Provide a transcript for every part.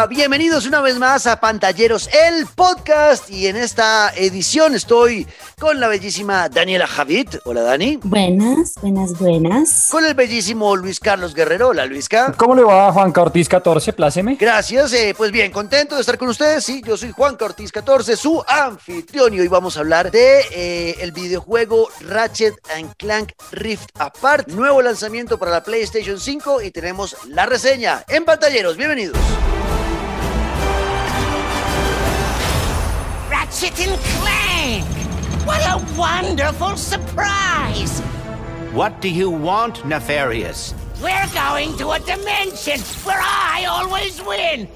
Hola, bienvenidos una vez más a Pantalleros, el podcast. Y en esta edición estoy con la bellísima Daniela Javid. Hola, Dani. Buenas, buenas, buenas. Con el bellísimo Luis Carlos Guerrero. Hola, Luisca. ¿Cómo le va Juan Ortiz 14? Pláceme. Gracias. eh, pues bien, contento de estar con ustedes. Sí, yo soy Juan Ortiz 14, su anfitrión. Y hoy vamos a hablar de eh, el videojuego Ratchet and Clank Rift Apart. Nuevo lanzamiento para la PlayStation 5 y tenemos la reseña en Pantalleros. Bienvenidos. Ratchet and Clank! What a wonderful surprise! What do you want, Nefarious? We're going to a dimension where I always win!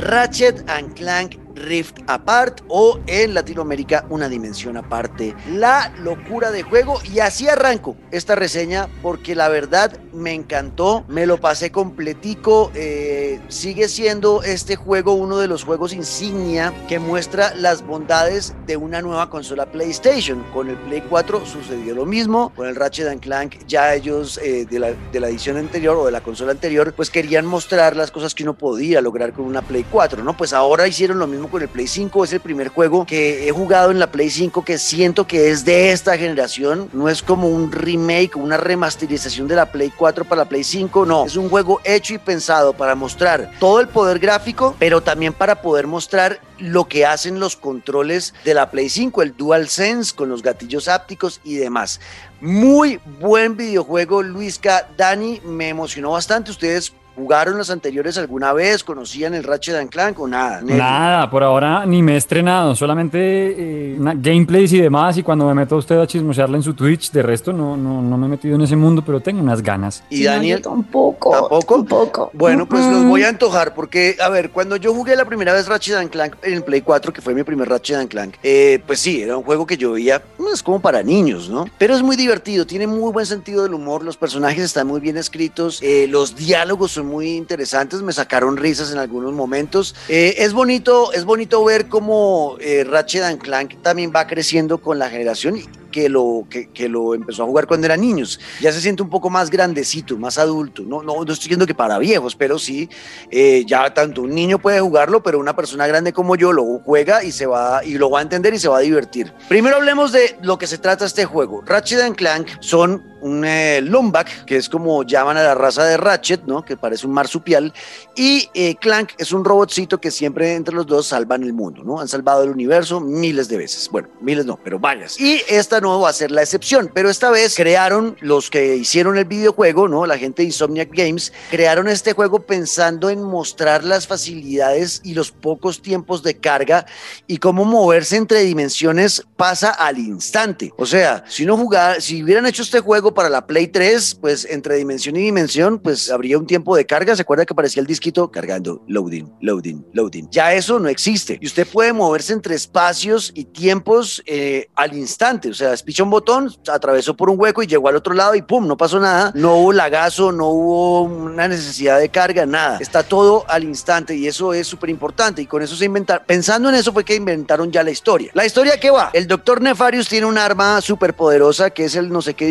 Ratchet and Clank Rift Apart o en Latinoamérica una dimensión aparte. La locura de juego y así arranco esta reseña porque la verdad me encantó, me lo pasé completico, eh, sigue siendo este juego uno de los juegos insignia que muestra las bondades de una nueva consola PlayStation. Con el Play 4 sucedió lo mismo, con el Ratchet Clank ya ellos eh, de, la, de la edición anterior o de la consola anterior pues querían mostrar las cosas que uno podía lograr con una Play 4, ¿no? Pues ahora hicieron lo mismo con el Play 5. Es el primer juego que he jugado en la Play 5 que siento que es de esta generación. No es como un remake una remasterización de la Play 4 para la Play 5. No, es un juego hecho y pensado para mostrar todo el poder gráfico, pero también para poder mostrar lo que hacen los controles de la Play 5, el DualSense con los gatillos ápticos y demás. Muy buen videojuego, Luisca. Dani, me emocionó bastante. Ustedes ¿Jugaron los anteriores alguna vez? ¿Conocían el Ratchet and Clank o nada? Nelly? Nada, por ahora ni me he estrenado, solamente eh, una- gameplays y demás. Y cuando me meto a usted a chismosearle en su Twitch, de resto no, no, no me he metido en ese mundo, pero tengo unas ganas. ¿Y no, Daniel? tampoco. ¿Tampoco? Tampoco. Bueno, pues los voy a antojar porque, a ver, cuando yo jugué la primera vez Ratchet and Clank en el Play 4, que fue mi primer Ratchet and Clank, eh, pues sí, era un juego que yo veía, no es como para niños, ¿no? Pero es muy divertido, tiene muy buen sentido del humor, los personajes están muy bien escritos, eh, los diálogos son muy interesantes, me sacaron risas en algunos momentos. Eh, es bonito, es bonito ver cómo eh, Ratchet and Clank también va creciendo con la generación que lo, que, que lo empezó a jugar cuando era niños. Ya se siente un poco más grandecito, más adulto. No, no, no estoy diciendo que para viejos, pero sí, eh, ya tanto un niño puede jugarlo, pero una persona grande como yo lo juega y se va y lo va a entender y se va a divertir. Primero hablemos de lo que se trata este juego. Ratchet Clank son un eh, Lombac, que es como llaman a la raza de Ratchet, ¿no? Que parece un marsupial, y eh, Clank es un robotcito que siempre entre los dos salvan el mundo, ¿no? Han salvado el universo miles de veces. Bueno, miles no, pero varias. Y esta no va a ser la excepción, pero esta vez crearon los que hicieron el videojuego, ¿no? La gente de Insomniac Games, crearon este juego pensando en mostrar las facilidades y los pocos tiempos de carga y cómo moverse entre dimensiones pasa al instante. O sea, si uno jugara, si hubieran hecho este juego para la Play 3, pues entre dimensión y dimensión, pues habría un tiempo de carga. ¿Se acuerda que aparecía el disquito cargando, loading, loading, loading? Ya eso no existe. Y usted puede moverse entre espacios y tiempos eh, al instante. O sea, pichó un botón, atravesó por un hueco y llegó al otro lado y pum, no pasó nada. No hubo lagazo, no hubo una necesidad de carga, nada. Está todo al instante y eso es súper importante. Y con eso se inventaron, pensando en eso fue que inventaron ya la historia. La historia que va, el doctor Nefarius tiene un arma súper poderosa que es el no sé qué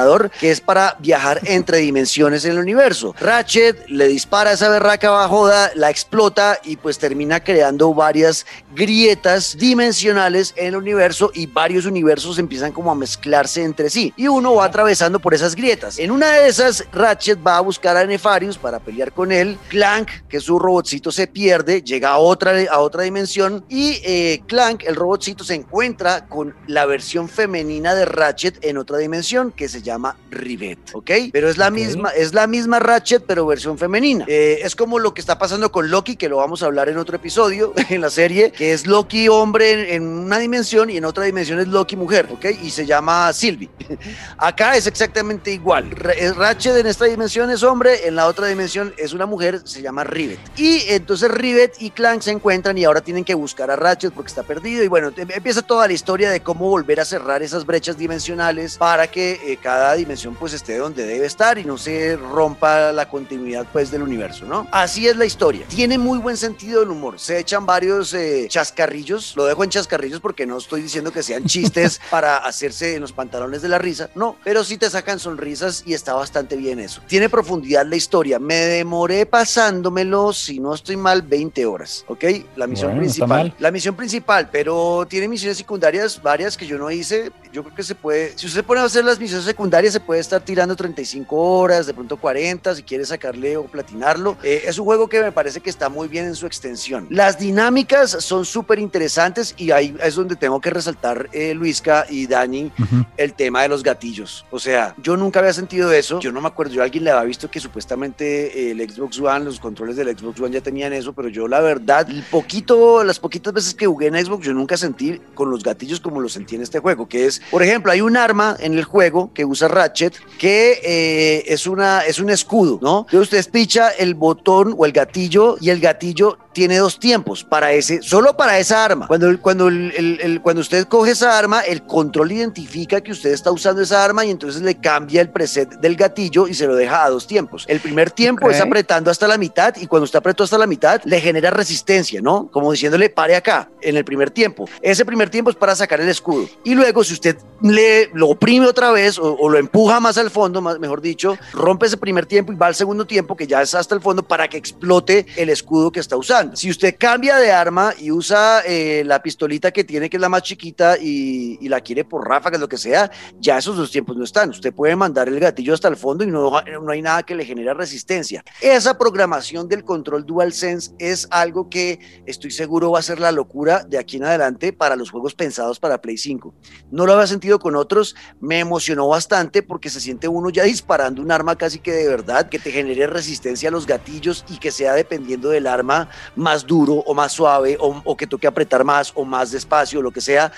dimensionador, que es para viajar entre dimensiones en el universo. Ratchet le dispara a esa berraca bajoda, la explota y pues termina creando varias grietas dimensionales en el universo y varios universos empiezan como a mezclarse entre sí y uno va atravesando por esas grietas. En una de esas, Ratchet va a buscar a Nefarius para pelear con él. Clank, que es su robotcito, se pierde, llega a otra, a otra dimensión y eh, Clank, el robotcito, se encuentra con la versión femenina de Ratchet en otra dimensión que se llama Rivet, ¿ok? Pero es la Ok. misma, es la misma Ratchet, pero versión femenina. Eh, es como lo que está pasando con Loki, que lo vamos a hablar en otro episodio en la serie, que es Loki hombre en, en una dimensión y en otra dimensión es Loki mujer, ¿ok? Y se llama Sylvie. Acá es exactamente igual. Es Ratchet en esta dimensión es hombre, en la otra dimensión es una mujer, se llama Rivet. Y entonces Rivet y Clank se encuentran y ahora tienen que buscar a Ratchet porque está perdido. Y bueno, te- empieza toda la historia de cómo volver a cerrar esas brechas dimensionales para que eh, cada cada dimensión pues esté donde debe estar y no se rompa la continuidad pues del universo, ¿no? Así es la historia. Tiene muy buen sentido del humor. Se echan varios eh, chascarrillos. Lo dejo en chascarrillos porque no estoy diciendo que sean chistes para hacerse en los pantalones de la risa. No, pero sí te sacan sonrisas y está bastante bien eso. Tiene profundidad la historia. Me demoré pasándomelo, si no estoy mal, 20 horas. ¿Ok? La misión Bueno, principal. La misión principal, pero tiene misiones secundarias varias que yo no hice. Yo creo que se puede, si usted pone a hacer las misiones secundarias, se puede estar tirando 35 horas, de pronto 40, si quiere sacarle o platinarlo. Eh, es un juego que me parece que está muy bien en su extensión. Las dinámicas son súper interesantes y ahí es donde tengo que resaltar, eh, Luisca y Dani, Ujú. el tema de los gatillos. O sea, yo nunca había sentido eso. Yo no me acuerdo, yo a alguien le había visto que supuestamente eh, el Xbox One, los controles del Xbox One ya tenían eso, pero yo la verdad, el poquito, las poquitas veces que jugué en Xbox, yo nunca sentí con los gatillos como lo sentí en este juego, que es, por ejemplo, hay un arma en el juego que usa Ratchet que eh, es, una, es un escudo, ¿no? Entonces usted picha el botón o el gatillo y el gatillo tiene dos tiempos para ese, solo para esa arma. Cuando, cuando, el- el- el- cuando usted coge esa arma, el control identifica que usted está usando esa arma y entonces le cambia el preset del gatillo y se lo deja a dos tiempos. El primer tiempo Ok. es apretando hasta la mitad y cuando usted apretó hasta la mitad le genera resistencia, ¿no? Como diciéndole pare acá en el primer tiempo. Ese primer tiempo es para sacar el escudo. Y luego si usted le lo oprime otra vez o, o lo empuja más al fondo, más, mejor dicho, rompe ese primer tiempo y va al segundo tiempo que ya es hasta el fondo para que explote el escudo que está usando. Si usted cambia de arma y usa eh, la pistolita que tiene, que es la más chiquita, y, la quiere por ráfagas, lo que sea, ya esos dos tiempos no están. Usted puede mandar el gatillo hasta el fondo y no, no hay nada que le genere resistencia. Esa programación del control DualSense es algo que estoy seguro va a ser la locura de aquí en adelante para los juegos pensados para Play 5. No lo había sentido con otros, me emocionó bastante porque se siente uno ya disparando un arma casi que de verdad, que te genere resistencia a los gatillos y que sea dependiendo del arma más duro o más suave o, o que toque apretar más o más despacio, lo que sea.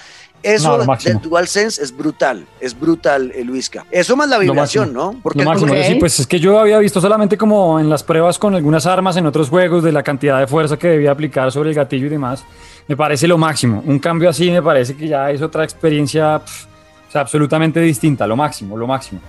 Eso No, del DualSense es brutal, es brutal, eh, Luisca. Eso más la vibración. ¿no? Porque Lo el máximo, Ok. sí, pues es que yo había visto solamente como en las pruebas con algunas armas en otros juegos de la cantidad de fuerza que debía aplicar sobre el gatillo y demás. Me parece lo máximo. Un cambio así me parece que ya es otra experiencia pf, o sea, absolutamente distinta. Lo máximo, lo máximo.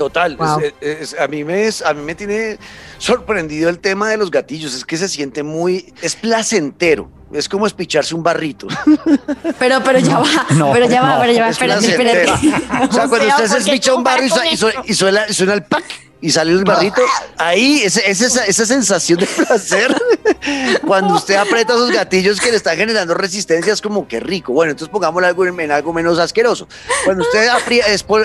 Total, Wow. es- es- a, mí me, es- a mí me tiene sorprendido el tema de los gatillos, es que se siente muy, es placentero, es como espicharse un barrito. Pero, pero ya va, no, pero ya va, no, pero ya va, es espérate, espérate. O sea, cuando usted se espicha un esto. y suena, y suena el pack y sale el barrito, ahí ese- ese- esa, esa sensación de placer, cuando usted aprieta esos gatillos que le están generando resistencia, es como que rico. Bueno, entonces pongámoslo algo en, en algo menos asqueroso. Cuando usted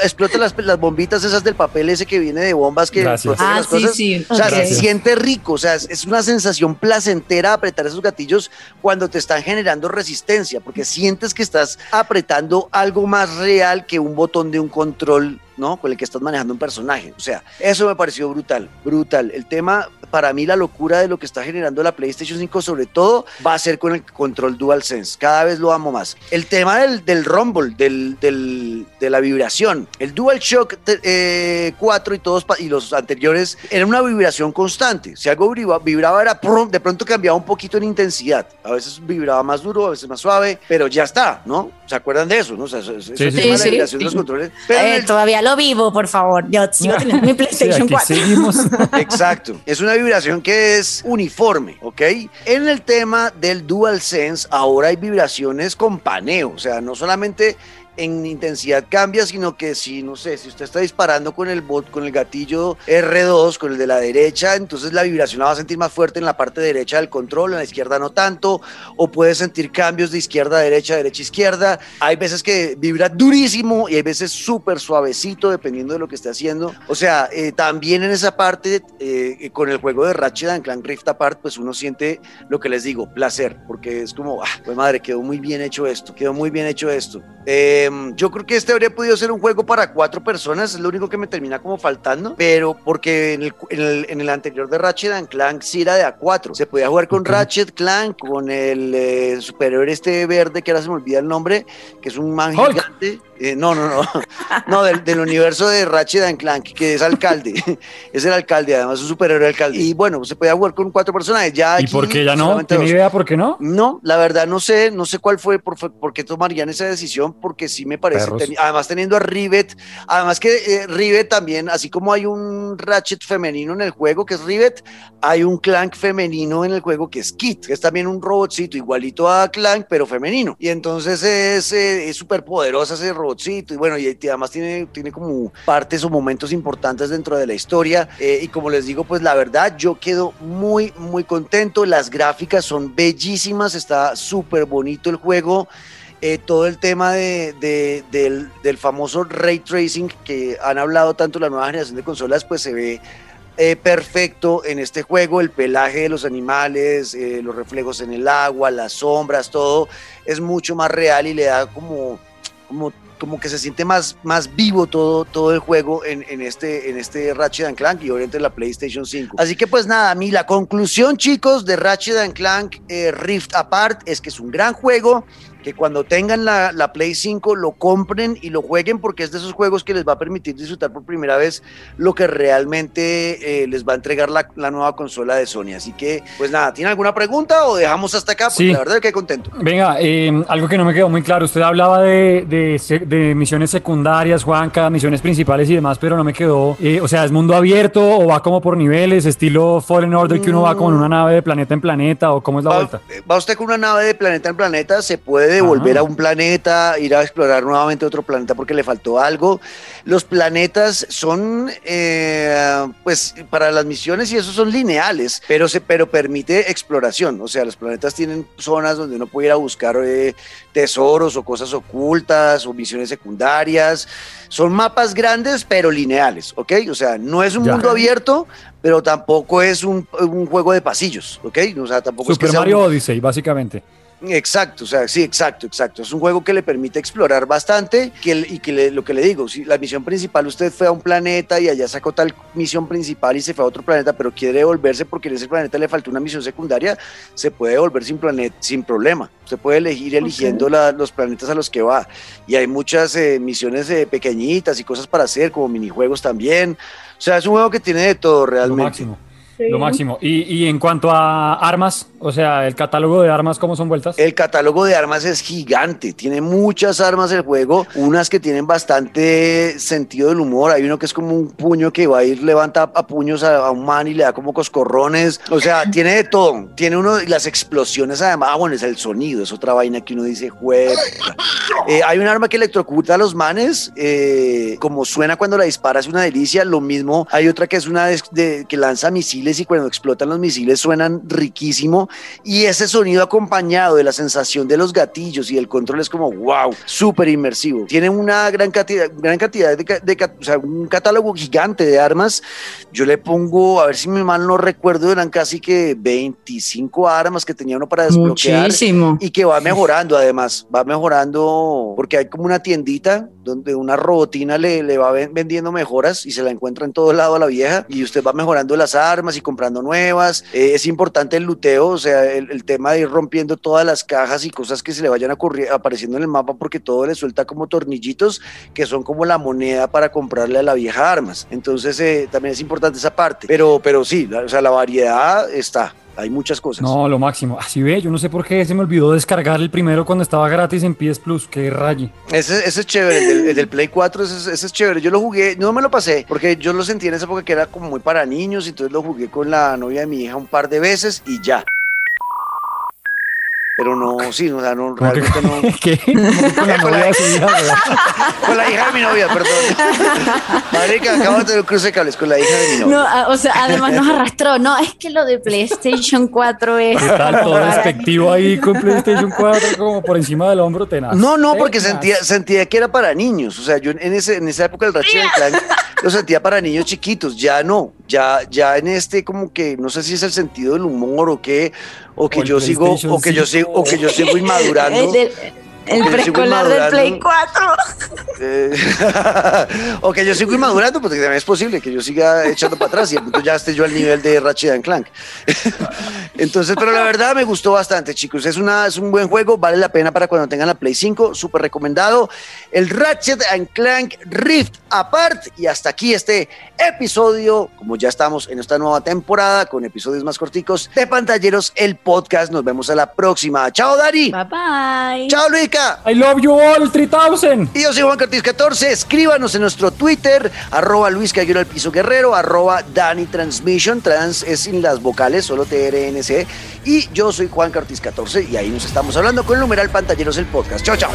explota las, las bombitas esas del papel ese que viene de bombas que Gracias. Ah, las sí, cosas, sí, o sea, ok. se siente rico, o sea, es, es una sensación placentera apretar esos gatillos cuando te están generando resistencia, porque sientes que estás apretando algo más real que un botón de un control, ¿no? Con el que estás manejando un personaje. O sea, eso me pareció brutal, brutal. El tema, para mí, la locura de lo que está generando la PlayStation 5, sobre todo, va a ser con el control DualSense. Cada vez lo amo más. El tema del, del rumble, del, del- de la vibración, el DualShock eh, 4 y todos y los anteriores, era una vibración constante. Si algo vibraba, vibraba era prum, de pronto cambiaba un poquito en intensidad. A veces vibraba más duro, a veces más suave, pero ya está, ¿no? ¿Se acuerdan de eso? ¿no? O sea, eso, eso Sí, es sí, la vibración de los controles. Pero Eh, el- todavía lo vivo, por favor. Yo sigo teniendo mi PlayStation aquí 4. seguimos. Exacto. Es una vibración que es uniforme, ¿ok? En el tema del DualSense, ahora hay vibraciones con paneo, o sea, no solamente en intensidad cambia, sino que si, no sé, si usted está disparando con el bot, con el gatillo R2, con el de la derecha, entonces la vibración la va a sentir más fuerte en la parte derecha del control, en la izquierda no tanto, o puede sentir cambios de izquierda a derecha, derecha a izquierda. Hay veces que vibra durísimo y hay veces súper suavecito, dependiendo de lo que esté haciendo. O sea, eh, también en esa parte, eh, con el juego de Ratchet and Clank Rift Apart, pues uno siente lo que les digo, placer, porque es como, ah, pues madre, quedó muy bien hecho esto, quedó muy bien hecho esto. Eh, yo creo que este habría podido ser un juego para cuatro personas, es lo único que me termina como faltando, pero porque en el, en el, en el anterior de Ratchet and Clank sí era de A4, se podía jugar con Ok. Ratchet Clank, con el eh, superhéroe este verde, que ahora se me olvida el nombre, que es un man gigante. Eh, no, no, no, no, del, del universo de Ratchet and Clank, que es alcalde, es el alcalde, además un superhéroe alcalde. Y bueno, se podía jugar con cuatro personajes, ya ¿Y aquí por qué ya no? ¿Tiene idea por qué no? No, la verdad no sé, no sé cuál fue, por, por qué tomarían esa decisión, porque sí me parece. Además, teniendo a Rivet, además que eh, Rivet también, así como hay un Ratchet femenino en el juego que es Rivet, hay un Clank femenino en el juego que es Kit, que es también un robotcito igualito a Clank, pero femenino. Y entonces es eh, es súper poderosa ese robotcito. Y bueno, y además tiene, tiene como partes o momentos importantes dentro de la historia. Eh, y como les digo, pues la verdad, yo quedo muy, muy contento. Las gráficas son bellísimas, está súper bonito el juego. Eh, todo el tema de, de- del, famoso ray tracing que han hablado tanto la nueva generación de consolas, pues se ve eh, perfecto en este juego. El pelaje de los animales, eh, los reflejos en el agua, las sombras, todo es mucho más real y le da como, como, como que se siente más, más vivo todo, todo el juego en, este, en este Ratchet and Clank y obviamente en la PlayStation 5. Así que pues nada, a mí la conclusión chicos de Ratchet and Clank eh, Rift Apart es que es un gran juego que cuando tengan la, la Play 5 lo compren y lo jueguen porque es de esos juegos que les va a permitir disfrutar por primera vez lo que realmente eh, les va a entregar la, la nueva consola de Sony. Así que, pues nada, ¿tiene alguna pregunta o dejamos hasta acá? Porque Sí. la verdad es que contento. Venga, eh, algo que no me quedó muy claro. Usted hablaba de, de misiones secundarias, Juanca, misiones principales y demás, pero no me quedó. eh, o sea, ¿es mundo abierto o va como por niveles, estilo Fallen Order, que uno va como en una nave de planeta en planeta o cómo es la Va, vuelta? va usted con una nave de planeta en planeta, se puede devolver Ah. a un planeta, ir a explorar nuevamente otro planeta porque le faltó algo. Los planetas son, eh, pues, para las misiones y eso son lineales, pero, se, pero permite exploración. O sea, los planetas tienen zonas donde uno puede ir a buscar eh, tesoros o cosas ocultas o misiones secundarias. Son mapas grandes, pero lineales, ¿ok? O sea, no es un Ya. mundo abierto, pero tampoco es un, un juego de pasillos, ¿ok? O sea, tampoco es que Super sea un- Mario Odyssey, básicamente. Exacto, o sea, sí, exacto, exacto. Es un juego que le permite explorar bastante que, el- y que le- lo que le digo, si la misión principal usted fue a un planeta y allá sacó tal misión principal y se fue a otro planeta, pero quiere devolverse porque en ese planeta le faltó una misión secundaria, se puede devolver sin, planeta, sin problema. Usted puede elegir eligiendo la- los planetas a los que va. Y hay muchas eh, misiones eh, pequeñitas y cosas para hacer, como minijuegos también. O sea, es un juego que tiene de todo Lo realmente. máximo. Lo máximo. Y, y en cuanto a armas, o sea, el catálogo de armas, ¿cómo son vueltas? El catálogo de armas es gigante, tiene muchas armas el juego, unas que tienen bastante sentido del humor, hay uno que es como un puño que va a ir, levanta a puños a, a un man y le da como coscorrones, o sea, tiene de todo, tiene uno, y las explosiones además, ah, bueno, es el sonido, es otra vaina que uno dice, juez. hay un arma que electrocuta a los manes, eh, como suena cuando la dispara es una delicia, lo mismo, hay otra que es una de- de- que lanza misiles y cuando explotan los misiles suenan riquísimo y ese sonido acompañado de la sensación de los gatillos y el control es como wow, súper inmersivo. Tiene una gran cantidad, gran cantidad de, ca- de ca- o sea, un catálogo gigante de armas. Yo le pongo, a ver si mi mal no recuerdo, eran casi que 25 armas que tenía uno para desbloquear. Muchísimo. Y que va mejorando además, va mejorando porque hay como una tiendita donde una robotina le, le va ven- vendiendo mejoras y se la encuentra en todo lado a la vieja y usted va mejorando las armas y comprando nuevas. Eh, es importante el luteo, sea, el, el tema de ir rompiendo todas las cajas y cosas que se le vayan apareciendo en el mapa porque todo le suelta como tornillitos que son como la moneda para comprarle a la vieja armas. Entonces eh, también es importante esa parte. Pero, pero sí, la- o sea, la variedad está. Hay muchas cosas. No, lo máximo. Así ve, yo no sé por qué se me olvidó descargar el primero cuando estaba gratis en PS Plus. Qué raye. Ese, ese es chévere, el del, el del Play 4, ese, es- ese es chévere. Yo lo jugué, no me lo pasé, porque yo lo sentí en esa época que era como muy para niños, entonces lo jugué con la novia de mi hija un par de veces y ya. Pero no, sí, o sea, no, ¿Cómo que- realmente no. ¿Qué? ¿Cómo que con la novia? Con la hija de mi novia, perdón. Marica, acabo de tener un cruce de cables con la hija de mi novia. No, a- o sea, además nos arrastró. No, es que lo de PlayStation 4 es. ¿Qué tal todo despectivo ahí con PlayStation 4 como por encima del hombro tenaz? No, no, porque Tenaz. sentía, sentía que era para niños. O sea, yo en, ese, en esa época del Ratchet and Clank lo sentía para niños chiquitos. Ya no. Ya, ya en este, como que no sé si es el sentido del humor o qué, o que O yo sigo, o que yo sigo, o que yo sigo inmadurando. El, preescolar del Play inmadurando. 4. Eh, o que yo sigo inmadurando, porque también es posible que yo siga echando para atrás y ya esté yo al nivel de Ratchet and Clank. Entonces, pero la verdad me gustó bastante, chicos. Es, una, es un buen juego, vale la pena para cuando tengan la Play 5, súper recomendado. El Ratchet and Clank Rift Apart. Y hasta aquí este episodio, como ya estamos en esta nueva temporada con episodios más corticos de Pantalleros, el podcast. Nos vemos a la próxima. Chao, Dari. Bye bye. Chao, Luis I love you all 3000. Y yo soy Juan Cortés 14. Escríbanos en nuestro Twitter, arroba Luis Caguero al Piso Guerrero, arroba Dani Transmission. Trans es sin las vocales, solo TRNC. Y yo soy Juan Cortés 14 y ahí nos estamos hablando con el numeral Pantalleros el podcast. Chao, chao.